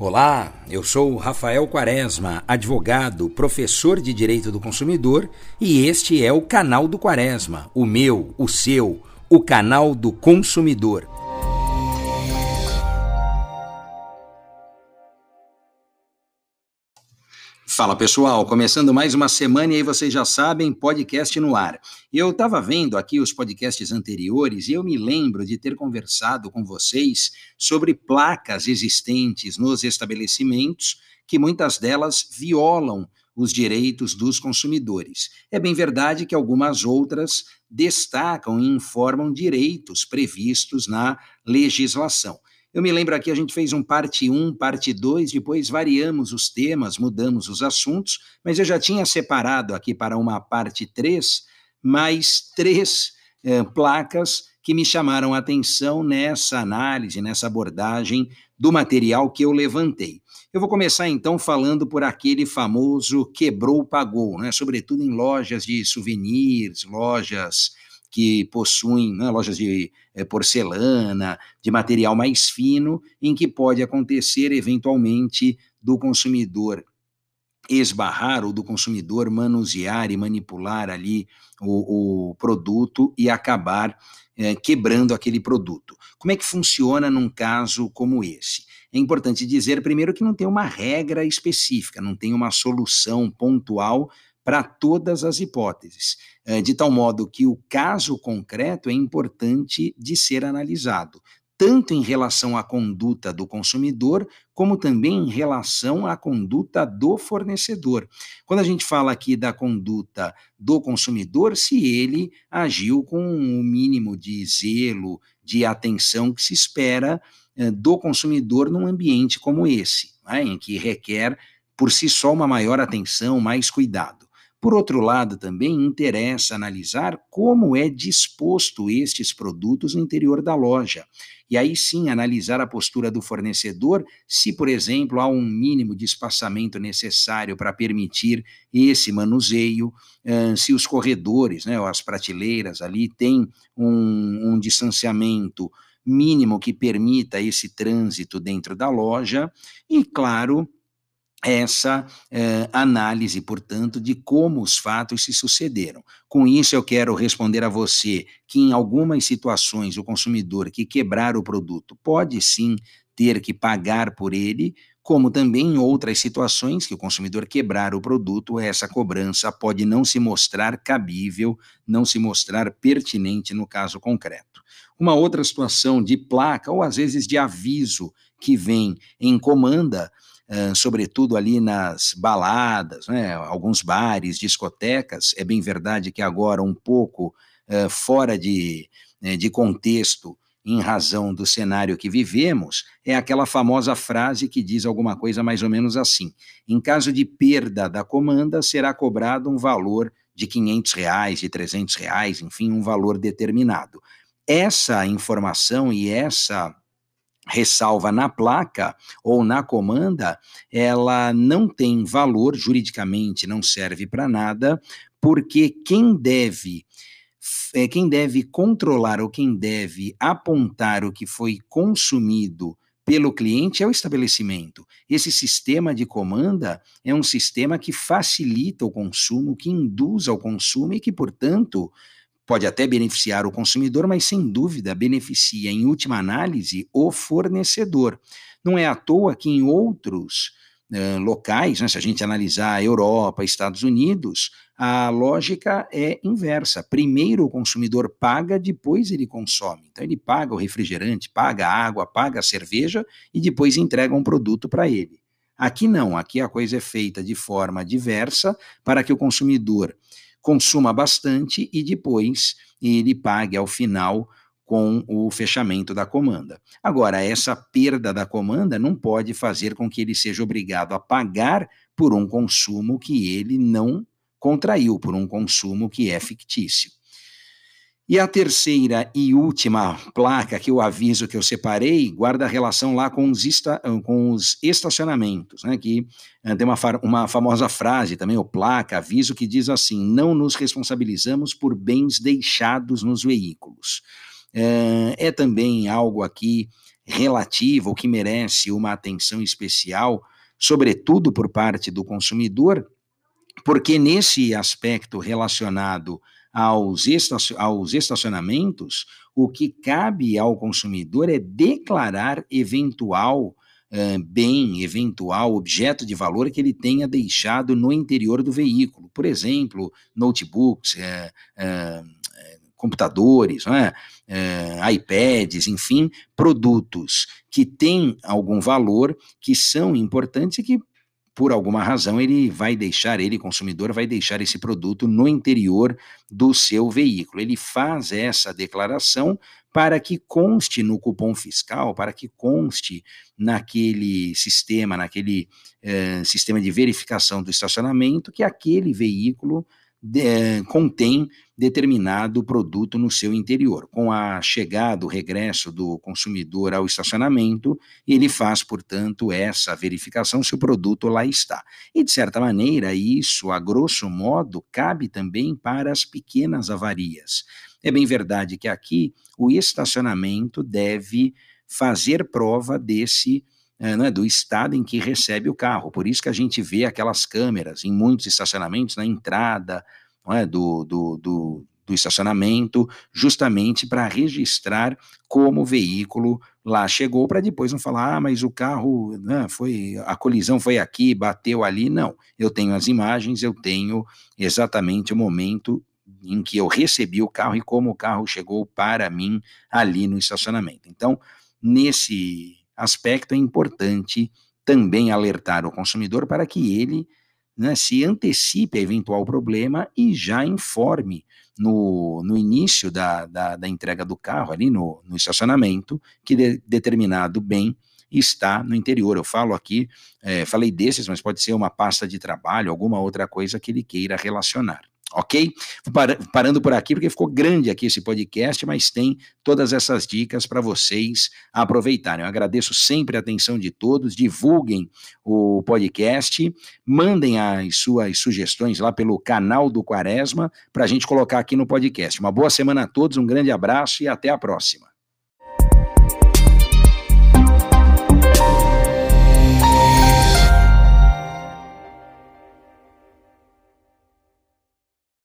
Olá, eu sou Rafael Quaresma, advogado, professor de Direito do Consumidor, e este é o canal do Quaresma, o meu, o seu, o canal do consumidor. Fala pessoal, começando mais uma semana e aí vocês já sabem, podcast no ar. Eu estava vendo aqui os podcasts anteriores e eu me lembro de ter conversado com vocês sobre placas existentes nos estabelecimentos que muitas delas violam os direitos dos consumidores. É bem verdade que algumas outras destacam e informam direitos previstos na legislação. Eu me lembro aqui, a gente fez um parte 1, parte 2, depois variamos os temas, mudamos os assuntos, mas eu já tinha separado aqui para uma parte 3 mais três eh, placas que me chamaram a atenção nessa análise, nessa abordagem do material que eu levantei. Eu vou começar então falando por aquele famoso quebrou, pagou, né? sobretudo em lojas de souvenirs, lojas que possuem né, lojas de é, porcelana, de material mais fino, em que pode acontecer eventualmente do consumidor esbarrar ou do consumidor manusear e manipular ali o, o produto e acabar é, quebrando aquele produto. Como é que funciona num caso como esse? É importante dizer, primeiro, que não tem uma regra específica, não tem uma solução pontual para todas as hipóteses, eh, de tal modo que o caso concreto é importante de ser analisado, tanto em relação à conduta do consumidor, como também em relação à conduta do fornecedor. Quando a gente fala aqui da conduta do consumidor, se ele agiu com o mínimo de zelo, de atenção que se espera eh, do consumidor num ambiente como esse, né, em que requer por si só uma maior atenção, mais cuidado. Por outro lado, também interessa analisar como é disposto estes produtos no interior da loja. E aí sim analisar a postura do fornecedor, se, por exemplo, há um mínimo de espaçamento necessário para permitir esse manuseio, se os corredores, né, as prateleiras ali têm um, um distanciamento mínimo que permita esse trânsito dentro da loja, e, claro, essa eh, análise, portanto, de como os fatos se sucederam. Com isso, eu quero responder a você que, em algumas situações, o consumidor que quebrar o produto pode sim ter que pagar por ele, como também em outras situações que o consumidor quebrar o produto, essa cobrança pode não se mostrar cabível, não se mostrar pertinente no caso concreto. Uma outra situação de placa ou às vezes de aviso que vem em comanda sobretudo ali nas baladas, né, alguns bares, discotecas. É bem verdade que agora um pouco uh, fora de, né, de contexto, em razão do cenário que vivemos, é aquela famosa frase que diz alguma coisa mais ou menos assim: em caso de perda da comanda, será cobrado um valor de 500 reais, de 300 reais, enfim, um valor determinado. Essa informação e essa ressalva na placa ou na comanda, ela não tem valor juridicamente, não serve para nada, porque quem deve é, quem deve controlar ou quem deve apontar o que foi consumido pelo cliente é o estabelecimento. Esse sistema de comanda é um sistema que facilita o consumo, que induz ao consumo e que, portanto, pode até beneficiar o consumidor, mas sem dúvida beneficia, em última análise, o fornecedor. Não é à toa que em outros uh, locais, né, se a gente analisar a Europa, Estados Unidos, a lógica é inversa. Primeiro o consumidor paga, depois ele consome. Então ele paga o refrigerante, paga a água, paga a cerveja e depois entrega um produto para ele. Aqui não, aqui a coisa é feita de forma diversa para que o consumidor consuma bastante e depois ele pague ao final com o fechamento da comanda. Agora, essa perda da comanda não pode fazer com que ele seja obrigado a pagar por um consumo que ele não contraiu, por um consumo que é fictício. E a terceira e última placa que eu aviso que eu separei guarda relação lá com os, esta, com os estacionamentos, né? Que uh, tem uma, uma famosa frase também, ou placa, aviso, que diz assim: não nos responsabilizamos por bens deixados nos veículos. Uh, é também algo aqui relativa ou que merece uma atenção especial, sobretudo por parte do consumidor, porque nesse aspecto relacionado aos, estacionamentos, o que cabe ao consumidor é declarar eventual uh, bem, eventual objeto de valor que ele tenha deixado no interior do veículo. Por exemplo, notebooks, uh, uh, computadores, é? iPads, enfim, produtos que têm algum valor, que são importantes e que por alguma razão ele vai deixar, ele consumidor vai deixar esse produto no interior do seu veículo. Ele faz essa declaração para que conste no cupom fiscal, para que conste naquele sistema, naquele eh, sistema de verificação do estacionamento, que aquele veículo de, contém determinado produto no seu interior. Com a chegada, o regresso do consumidor ao estacionamento, ele faz, portanto, essa verificação se o produto lá está. E, de certa maneira, isso, a grosso modo, cabe também para as pequenas avarias. É bem verdade que aqui o estacionamento deve fazer prova desse é, né, do estado em que recebe o carro. Por isso que a gente vê aquelas câmeras em muitos estacionamentos na entrada é, do, do, do, do estacionamento, justamente para registrar como o veículo lá chegou, para depois não falar, ah, mas o carro né, foi, a colisão foi aqui, bateu ali. Não, eu tenho as imagens, eu tenho exatamente o momento em que eu recebi o carro e como o carro chegou para mim ali no estacionamento. Então, nesse aspecto é importante também alertar o consumidor para que ele né, se antecipe a eventual problema e já informe no, no início da, da, da entrega do carro, ali no, no estacionamento, que de, determinado bem está no interior. Eu falo aqui, é, falei desses, mas pode ser uma pasta de trabalho, alguma outra coisa que ele queira relacionar ok? Parando por aqui, porque ficou grande aqui esse podcast, mas tem todas essas dicas para vocês aproveitarem. Eu agradeço sempre a atenção de todos, divulguem o podcast, mandem as suas sugestões lá pelo canal do Quaresma para a gente colocar aqui no podcast. Uma boa semana a todos, um grande abraço e até a próxima.